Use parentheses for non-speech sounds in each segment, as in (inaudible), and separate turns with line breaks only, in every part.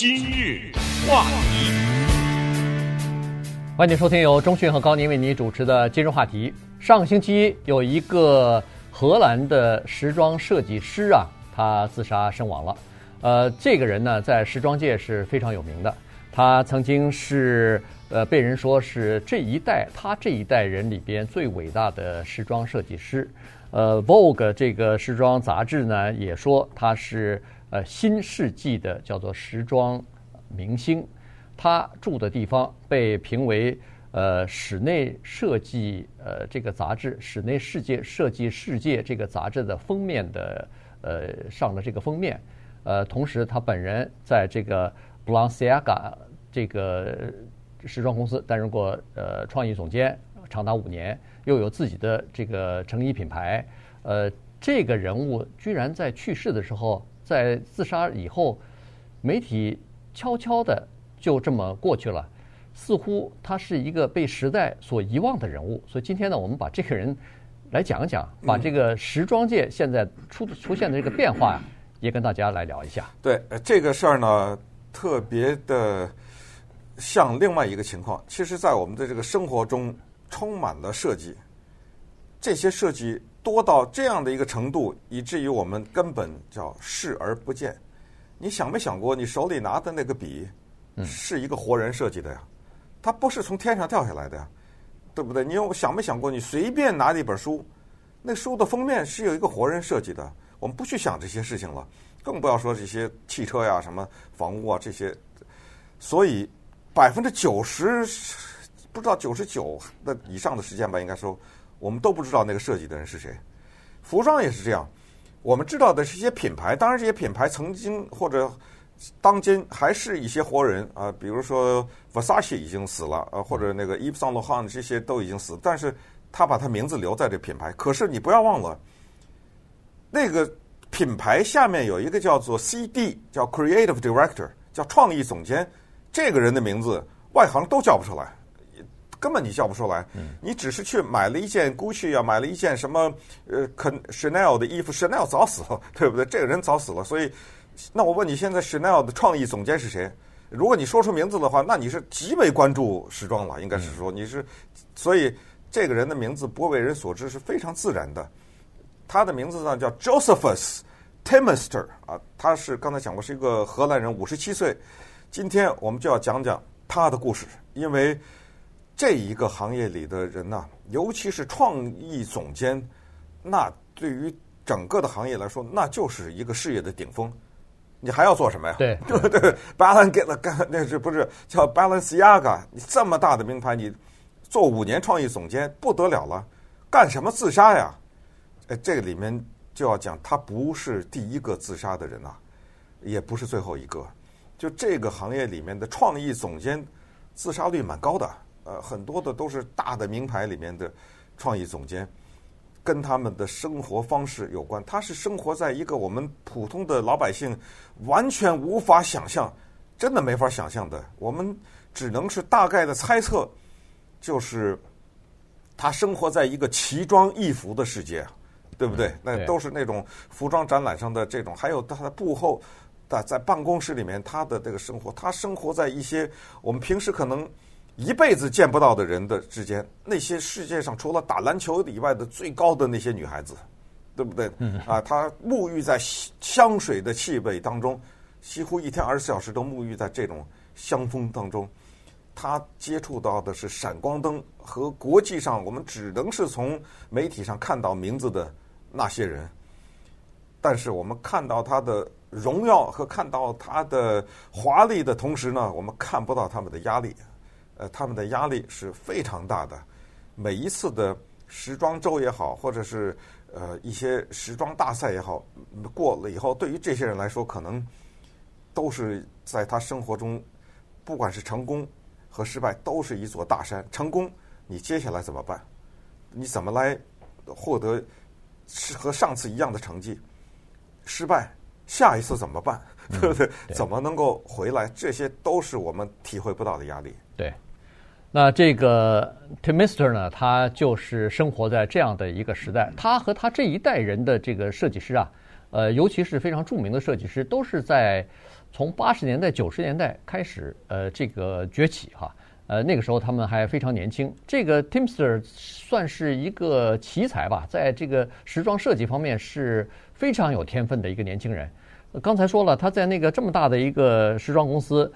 今日话题，
欢迎收听由钟迅和高宁为你主持的今日话题。上星期有一个荷兰的时装设计师啊，他自杀身亡了。呃，这个人呢，在时装界是非常有名的。他曾经是呃被人说是这一代他这一代人里边最伟大的时装设计师。呃，Vogue 这个时装杂志呢也说他是呃新世纪的叫做时装明星。他住的地方被评为呃室内设计呃这个杂志室内世界设计世界这个杂志的封面的呃上了这个封面。呃，同时他本人在这个 Balenciaga 这个时装公司担任过呃创意总监长达五年，又有自己的这个成衣品牌。呃，这个人物居然在去世的时候，在自杀以后，媒体悄悄的就这么过去了，似乎他是一个被时代所遗忘的人物。所以今天呢，我们把这个人来讲一讲，把这个时装界现在出出现的这个变化呀，也跟大家来聊一下。
对，这个事儿呢，特别的。像另外一个情况，其实，在我们的这个生活中，充满了设计。这些设计多到这样的一个程度，以至于我们根本叫视而不见。你想没想过，你手里拿的那个笔，是一个活人设计的呀？它不是从天上掉下来的呀，对不对？你有想没想过，你随便拿一本书，那书的封面是有一个活人设计的。我们不去想这些事情了，更不要说这些汽车呀、什么房屋啊这些。所以。百分之九十，不知道九十九的以上的时间吧，应该说，我们都不知道那个设计的人是谁。服装也是这样，我们知道的是一些品牌，当然这些品牌曾经或者当今还是一些活人啊，比如说 Versace 已经死了，呃，或者那个 Yves Saint Laurent 这些都已经死，但是他把他名字留在这品牌。可是你不要忘了，那个品牌下面有一个叫做 CD，叫 Creative Director，叫创意总监。这个人的名字，外行都叫不出来，根本你叫不出来。你只是去买了一件 Gucci 啊，买了一件什么呃，Chanel 的衣服，Chanel 早死了，(laughs) 对不对？这个人早死了，所以，那我问你，现在 Chanel 的创意总监是谁？如果你说出名字的话，那你是极为关注时装了，应该是说你是，所以这个人的名字不为人所知是非常自然的。他的名字呢叫 Josephus Temister 啊，他是刚才讲过是一个荷兰人，五十七岁。今天我们就要讲讲他的故事，因为这一个行业里的人呐，尤其是创意总监，那对于整个的行业来说，那就是一个事业的顶峰。你还要做什么呀？
对 (laughs)
对对，Balenciaga 那是不是叫 Balenciaga？你这么大的名牌，你做五年创意总监不得了了，干什么自杀呀？哎，这个里面就要讲，他不是第一个自杀的人呐，也不是最后一个。就这个行业里面的创意总监，自杀率蛮高的，呃，很多的都是大的名牌里面的创意总监，跟他们的生活方式有关。他是生活在一个我们普通的老百姓完全无法想象，真的没法想象的。我们只能是大概的猜测，就是他生活在一个奇装异服的世界，对不对？那都是那种服装展览上的这种，还有他的幕后。在在办公室里面，他的这个生活，他生活在一些我们平时可能一辈子见不到的人的之间。那些世界上除了打篮球以外的最高的那些女孩子，对不对？啊，她沐浴在香水的气味当中，几乎一天二十四小时都沐浴在这种香风当中。她接触到的是闪光灯和国际上我们只能是从媒体上看到名字的那些人，但是我们看到她的。荣耀和看到他的华丽的同时呢，我们看不到他们的压力，呃，他们的压力是非常大的。每一次的时装周也好，或者是呃一些时装大赛也好，过了以后，对于这些人来说，可能都是在他生活中，不管是成功和失败，都是一座大山。成功，你接下来怎么办？你怎么来获得是和上次一样的成绩？失败。下一次怎么办？(laughs) 对不对？嗯、对，怎么能够回来？这些都是我们体会不到的压力。
对，那这个 Temister 呢？他就是生活在这样的一个时代。他和他这一代人的这个设计师啊，呃，尤其是非常著名的设计师，都是在从八十年代、九十年代开始，呃，这个崛起哈。呃，那个时候他们还非常年轻。这个 Teamster 算是一个奇才吧，在这个时装设计方面是非常有天分的一个年轻人。刚才说了，他在那个这么大的一个时装公司，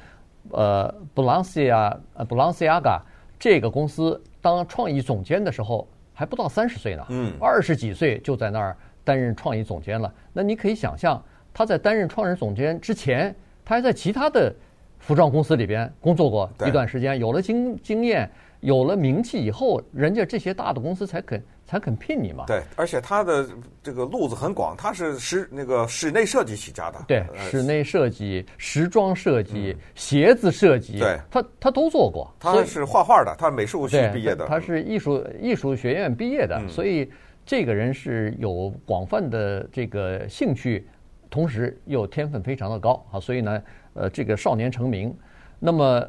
呃，Balenciaga，呃，Balenciaga 这个公司当创意总监的时候还不到三十岁呢，嗯，二十几岁就在那儿担任创意总监了。那你可以想象，他在担任创意总监之前，他还在其他的服装公司里边工作过一段时间，有了经经验，有了名气以后，人家这些大的公司才肯。才肯聘你嘛？
对，而且他的这个路子很广，他是室那个室内设计起家的。
对，室内设计、时装设计、鞋子设计，
对，
他他都做过。
他是画画的，他美术系毕业的。
他是艺术艺术学院毕业的，所以这个人是有广泛的这个兴趣，同时又天分非常的高啊。所以呢，呃，这个少年成名，那么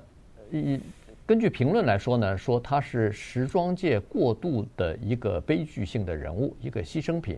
一。根据评论来说呢，说他是时装界过度的一个悲剧性的人物，一个牺牲品。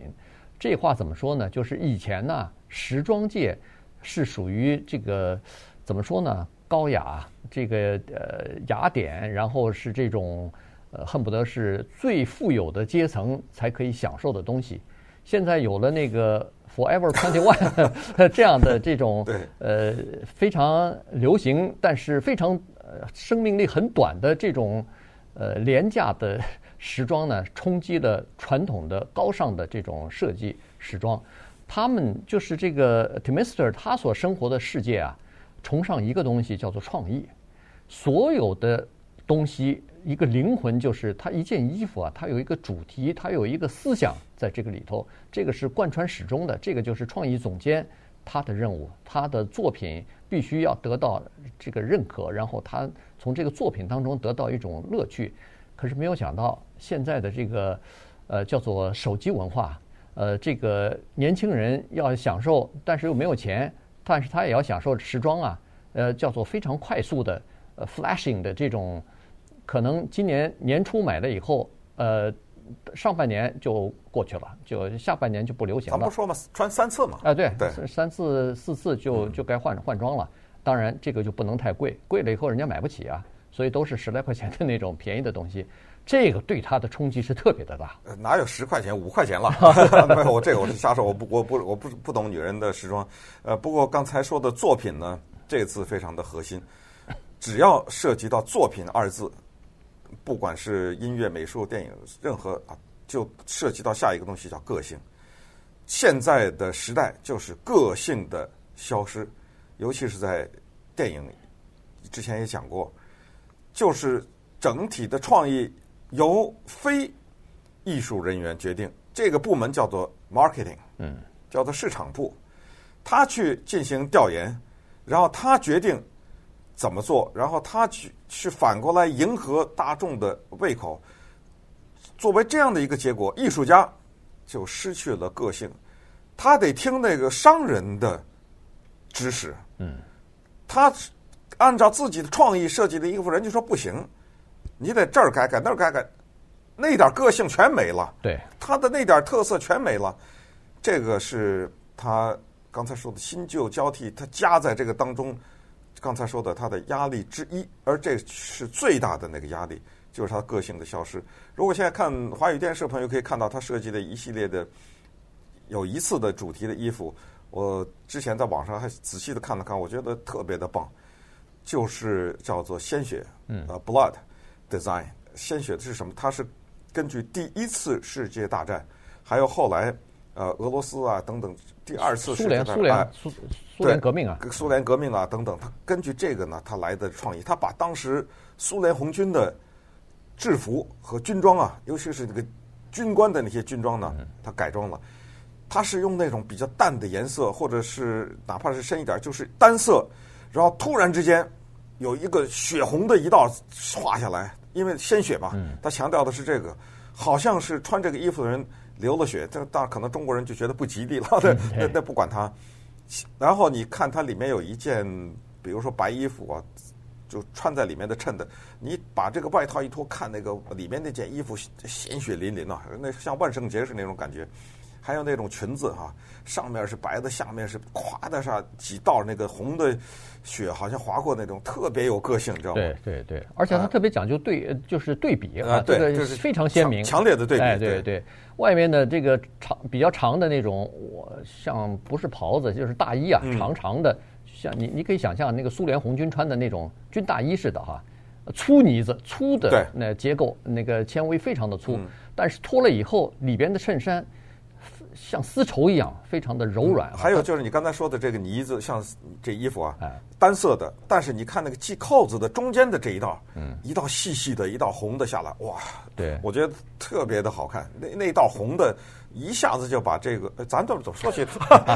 这话怎么说呢？就是以前呢，时装界是属于这个怎么说呢？高雅，这个呃雅典，然后是这种呃恨不得是最富有的阶层才可以享受的东西。现在有了那个 Forever Twenty One (laughs) 这样的这种 (laughs) 呃非常流行，但是非常。呃，生命力很短的这种，呃，廉价的时装呢，冲击了传统的高尚的这种设计时装。他们就是这个 Temister 他所生活的世界啊，崇尚一个东西叫做创意。所有的东西一个灵魂就是它一件衣服啊，它有一个主题，它有一个思想在这个里头，这个是贯穿始终的。这个就是创意总监他的任务，他的作品。必须要得到这个认可，然后他从这个作品当中得到一种乐趣。可是没有想到，现在的这个呃叫做手机文化，呃，这个年轻人要享受，但是又没有钱，但是他也要享受时装啊，呃，叫做非常快速的呃 flashing 的这种，可能今年年初买了以后，呃。上半年就过去了，就下半年就不流行了。
咱不说嘛，穿三次嘛。
哎，对
对，
三次四次就就该换换装了。当然，这个就不能太贵，贵了以后人家买不起啊。所以都是十来块钱的那种便宜的东西，这个对他的冲击是特别的大。
哪有十块钱、五块钱了？(laughs) 没有，我这个我是瞎说，我不我不我不不懂女人的时装。呃，不过刚才说的作品呢，这次非常的核心，只要涉及到“作品”二字。不管是音乐、美术、电影，任何啊，就涉及到下一个东西叫个性。现在的时代就是个性的消失，尤其是在电影，之前也讲过，就是整体的创意由非艺术人员决定。这个部门叫做 marketing，嗯，叫做市场部，他去进行调研，然后他决定。怎么做？然后他去去反过来迎合大众的胃口。作为这样的一个结果，艺术家就失去了个性。他得听那个商人的指使。嗯。他按照自己的创意设计的衣服，人家说不行，你得这儿改改那儿改改，那点个性全没了。
对。
他的那点特色全没了。这个是他刚才说的新旧交替，他夹在这个当中。刚才说的他的压力之一，而这是最大的那个压力，就是他个性的消失。如果现在看华语电视朋友可以看到他设计的一系列的有一次的主题的衣服，我之前在网上还仔细的看了看，我觉得特别的棒，就是叫做鲜血，嗯，blood design，鲜血的是什么？它是根据第一次世界大战，还有后来呃俄罗斯啊等等第二次苏联苏联。
苏苏联革命啊，
苏联革命啊等等，他根据这个呢，他来的创意，他把当时苏联红军的制服和军装啊，尤其是那个军官的那些军装呢，他改装了。他是用那种比较淡的颜色，或者是哪怕是深一点，就是单色，然后突然之间有一个血红的一道画下来，因为鲜血嘛，他强调的是这个，好像是穿这个衣服的人流了血，这当然可能中国人就觉得不吉利了，(laughs) 那那不管他。然后你看它里面有一件，比如说白衣服啊，就穿在里面的衬的。你把这个外套一脱，看那个里面那件衣服，鲜血淋淋啊，那像万圣节是那种感觉。还有那种裙子哈，上面是白的，下面是咵的上几道那个红的血，好像划过那种，特别有个性，你知道吗？
对对对，而且它特别讲究对，啊、就是对比
啊，
这个
就是
非常鲜明，
强烈的对比。
哎，对对，对，外面的这个长比较长的那种，我像不是袍子就是大衣啊，
嗯、
长长的，像你你可以想象那个苏联红军穿的那种军大衣似的哈。粗呢子，粗的那结构，那个纤维非常的粗，嗯、但是脱了以后，里边的衬衫像丝绸一样，非常的柔软。
还有就是你刚才说的这个呢子，像这衣服啊，单色的，但是你看那个系扣子的中间的这一道，嗯，一道细细的，一道红的下来，哇，
对，
我觉得特别的好看。那那道红的。一下子就把这个，咱怎么怎么说起？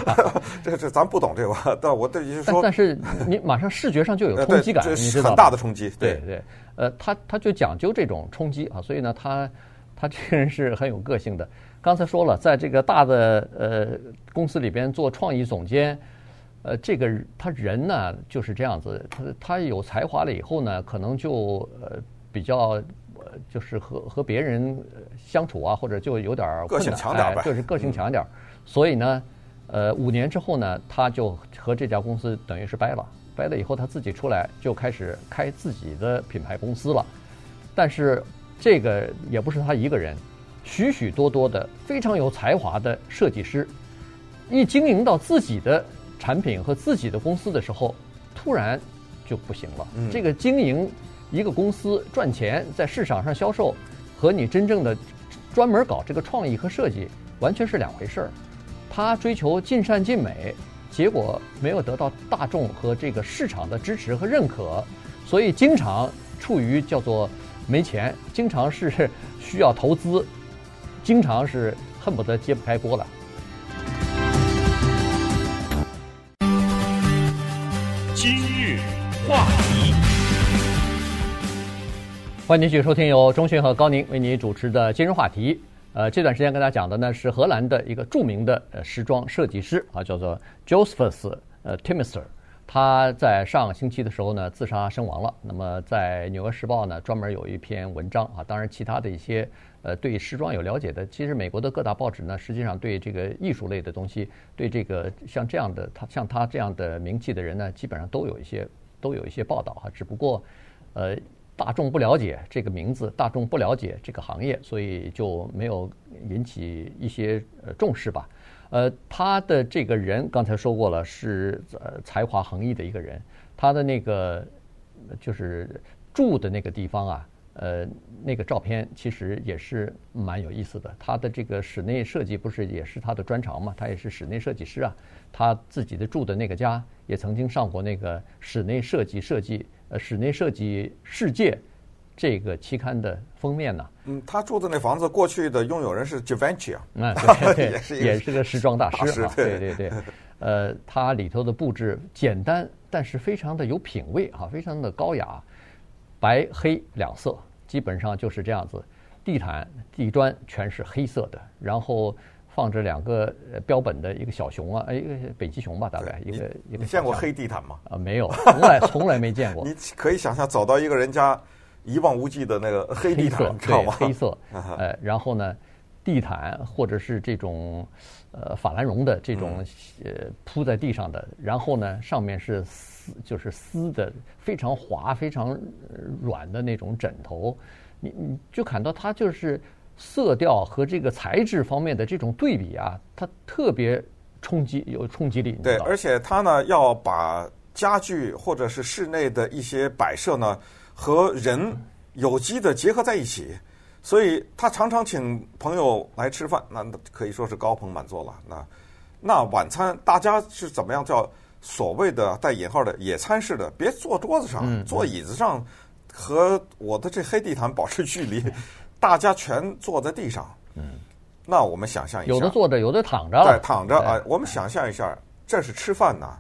(laughs) 这这咱不懂这个，但我这就是说，
但是你马上视觉上就有冲击感，
很大的冲击。
对对，对，呃，他他就讲究这种冲击啊，所以呢，他他这个人是很有个性的。刚才说了，在这个大的呃公司里边做创意总监，呃，这个他人呢就是这样子，他他有才华了以后呢，可能就呃比较。就是和和别人相处啊，或者就有点
个性强点
哎，就是个性强点儿。所以呢，呃，五年之后呢，他就和这家公司等于是掰了，掰了以后他自己出来就开始开自己的品牌公司了。但是这个也不是他一个人，许许多多的非常有才华的设计师，一经营到自己的产品和自己的公司的时候，突然就不行了。这个经营。一个公司赚钱在市场上销售，和你真正的专门搞这个创意和设计完全是两回事儿。他追求尽善尽美，结果没有得到大众和这个市场的支持和认可，所以经常处于叫做没钱，经常是需要投资，经常是恨不得揭不开锅了。
今日话题。
欢迎继续收听由钟迅和高宁为你主持的今日话题。呃，这段时间跟大家讲的呢是荷兰的一个著名的呃时装设计师啊，叫做 Josephus 呃 Timister。他在上星期的时候呢自杀身亡了。那么在《纽约时报》呢专门有一篇文章啊，当然其他的一些呃对时装有了解的，其实美国的各大报纸呢实际上对这个艺术类的东西，对这个像这样的他像他这样的名气的人呢，基本上都有一些都有一些报道哈，只不过呃。大众不了解这个名字，大众不了解这个行业，所以就没有引起一些呃重视吧。呃，他的这个人刚才说过了，是呃才华横溢的一个人。他的那个就是住的那个地方啊，呃，那个照片其实也是蛮有意思的。他的这个室内设计不是也是他的专长嘛？他也是室内设计师啊。他自己的住的那个家也曾经上过那个室内设计设计。呃，室内设计世界这个期刊的封面呢？
嗯，他住的那房子过去的拥有人是 Givenchy 啊，
嗯，对对，也是也是个时装大师啊，(laughs) 对对对。呃，它里头的布置简单，但是非常的有品位啊，非常的高雅，白黑两色，基本上就是这样子。地毯、地砖全是黑色的，然后。放着两个标本的一个小熊啊，哎，一个北极熊吧，大概一个一个。
你见过黑地毯吗？
啊，没有，从来 (laughs) 从来没见过。
你可以想象走到一个人家一望无际的那个黑地毯，知道吗？
黑色，哎，(laughs) 然后呢，地毯或者是这种呃法兰绒的这种呃铺在地上的，然后呢，上面是丝，就是丝的非常滑、非常软的那种枕头，你你就看到它就是。色调和这个材质方面的这种对比啊，它特别冲击，有冲击力。
对，而且它呢要把家具或者是室内的一些摆设呢和人有机的结合在一起，所以他常常请朋友来吃饭，那可以说是高朋满座了。那那晚餐大家是怎么样叫所谓的带引号的野餐式的？别坐桌子上，坐椅子上，和我的这黑地毯保持距离。(laughs) 大家全坐在地上，嗯，那我们想象一下，
有的坐着，有的躺着，
对，躺着啊。我们想象一下，这是吃饭呐，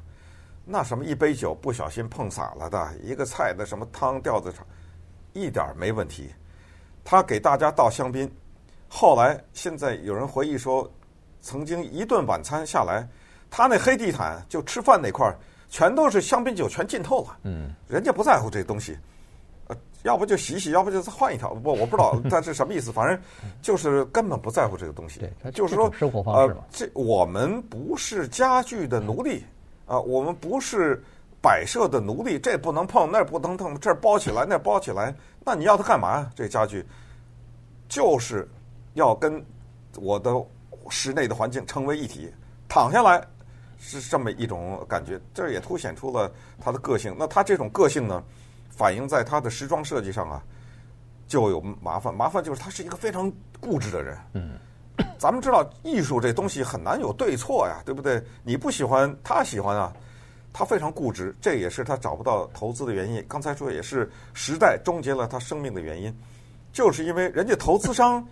那什么一杯酒不小心碰洒了的，一个菜的什么汤掉在上，一点没问题。他给大家倒香槟，后来现在有人回忆说，曾经一顿晚餐下来，他那黑地毯就吃饭那块儿全都是香槟酒，全浸透了。嗯，人家不在乎这东西。呃要不就洗洗，要不就再换一条。不，我不知道 (laughs) 他是什么意思，反正就是根本不在乎这个东西。
对，
就是说
生活方式嘛。
呃，这我们不是家具的奴隶啊，呃，我们不是摆设的奴隶，这不能碰，那不能碰，这儿包起来，那包起来，那你要它干嘛呀？这家具就是要跟我的室内的环境成为一体，躺下来是这么一种感觉，这也凸显出了他的个性。那他这种个性呢？反映在他的时装设计上啊，就有麻烦。麻烦就是他是一个非常固执的人。
嗯，
咱们知道艺术这东西很难有对错呀，对不对？你不喜欢，他喜欢啊。他非常固执，这也是他找不到投资的原因。刚才说也是时代终结了他生命的原因，就是因为人家投资商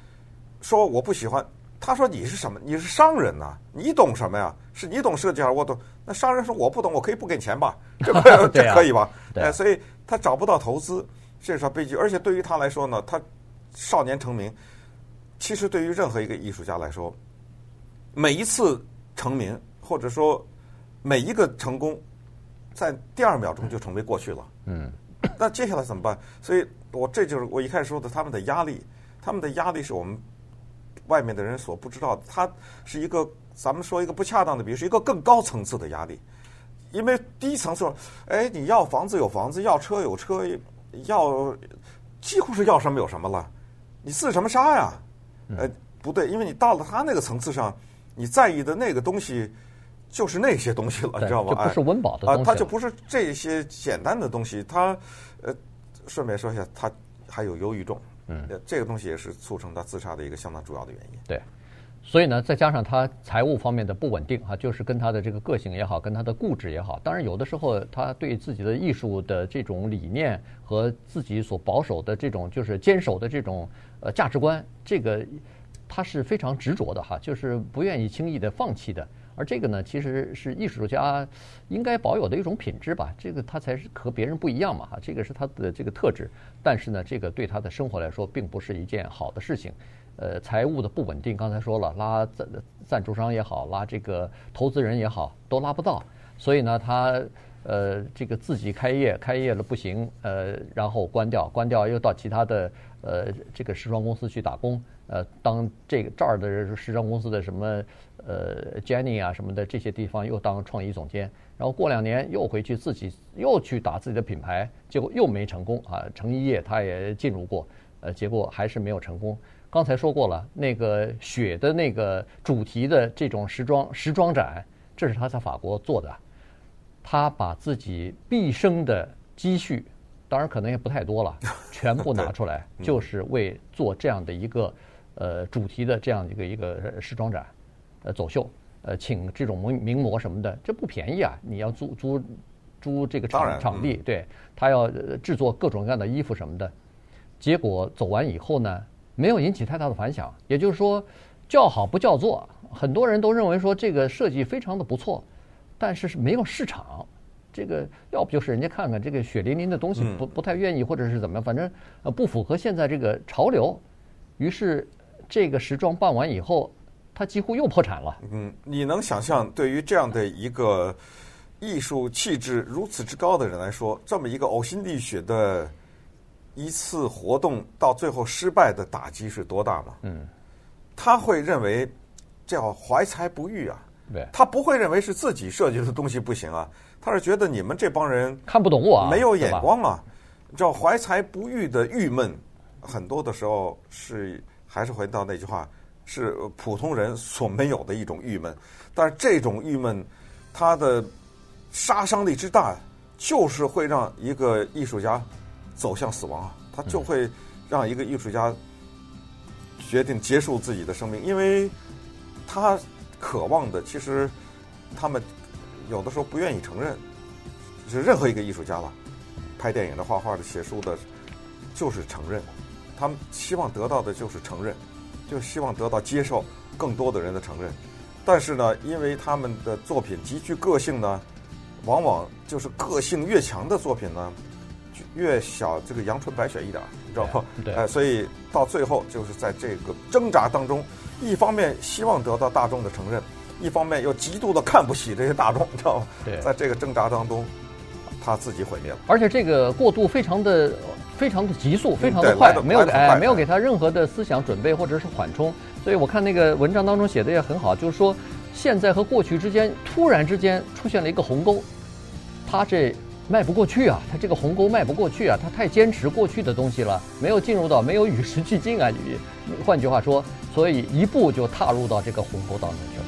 说我不喜欢。他说你是什么？你是商人呐、啊？你懂什么呀？是你懂设计还是我懂？那商人说我不懂，我可以不给你钱吧？这可以，这可以吧？哎，所以他找不到投资，这是他悲剧。而且对于他来说呢，他少年成名，其实对于任何一个艺术家来说，每一次成名或者说每一个成功，在第二秒钟就成为过去了。
嗯，
那接下来怎么办？所以我这就是我一开始说的，他们的压力，他们的压力是我们。外面的人所不知道的，他是一个咱们说一个不恰当的比喻，是一个更高层次的压力。因为第一层次说，哎，你要房子有房子，要车有车，要几乎是要什么有什么了。你自什么杀呀？呃，不对，因为你到了他那个层次上，你在意的那个东西就是那些东西了，你知道吗？
就不是温饱的东西
啊，他就不是这些简单的东西。他呃，顺便说一下，他还有忧郁症。嗯，这个东西也是促成他自杀的一个相当主要的原因。
对，所以呢，再加上他财务方面的不稳定啊，就是跟他的这个个性也好，跟他的固执也好，当然有的时候他对自己的艺术的这种理念和自己所保守的这种就是坚守的这种呃价值观，这个他是非常执着的哈，就是不愿意轻易的放弃的。而这个呢，其实是艺术家应该保有的一种品质吧。这个他才是和别人不一样嘛，哈，这个是他的这个特质。但是呢，这个对他的生活来说，并不是一件好的事情。呃，财务的不稳定，刚才说了，拉赞赞助商也好，拉这个投资人也好，都拉不到。所以呢，他呃，这个自己开业，开业了不行，呃，然后关掉，关掉又到其他的呃这个时装公司去打工，呃，当这个这儿的时装公司的什么。呃，Jenny 啊什么的这些地方又当创意总监，然后过两年又回去自己又去打自己的品牌，结果又没成功啊。成衣业他也进入过，呃，结果还是没有成功。刚才说过了，那个雪的那个主题的这种时装时装展，这是他在法国做的，他把自己毕生的积蓄，当然可能也不太多了，全部 (laughs) 拿出来，就是为做这样的一个呃主题的这样一个一个时装展。呃，走秀，呃，请这种名名模什么的，这不便宜啊！你要租租租这个场场地，对，他要制作各种各样的衣服什么的。结果走完以后呢，没有引起太大的反响。也就是说，叫好不叫座，很多人都认为说这个设计非常的不错，但是是没有市场。这个要不就是人家看看这个血淋淋的东西不不太愿意，或者是怎么样，反正呃不符合现在这个潮流。于是这个时装办完以后。他几乎又破产了。
嗯，你能想象，对于这样的一个艺术气质如此之高的人来说，这么一个呕心沥血的一次活动，到最后失败的打击是多大吗？
嗯，
他会认为叫怀才不遇啊。
对，
他不会认为是自己设计的东西不行啊，他是觉得你们这帮人
看不懂我，
没有眼光啊。叫怀才不遇的郁闷，很多的时候是还是回到那句话。是普通人所没有的一种郁闷，但是这种郁闷，它的杀伤力之大，就是会让一个艺术家走向死亡啊！他就会让一个艺术家决定结束自己的生命，因为他渴望的，其实他们有的时候不愿意承认，是任何一个艺术家了，拍电影的、画画的、写书的，就是承认，他们希望得到的就是承认。就希望得到接受更多的人的承认，但是呢，因为他们的作品极具个性呢，往往就是个性越强的作品呢，越小这个阳春白雪一点，你知道吗？
对。
哎，所以到最后就是在这个挣扎当中，一方面希望得到大众的承认，一方面又极度的看不起这些大众，你知道吗？
对。
在这个挣扎当中，他自己毁灭了。
而且这个过渡非常的。非常的急速，非常的快没有哎，没有给他任何的思想准备或者是缓冲。所以我看那个文章当中写的也很好，就是说现在和过去之间突然之间出现了一个鸿沟，他这迈不过去啊，他这个鸿沟迈不过去啊，他太坚持过去的东西了，没有进入到，没有与时俱进啊。换句话说，所以一步就踏入到这个鸿沟当中去了。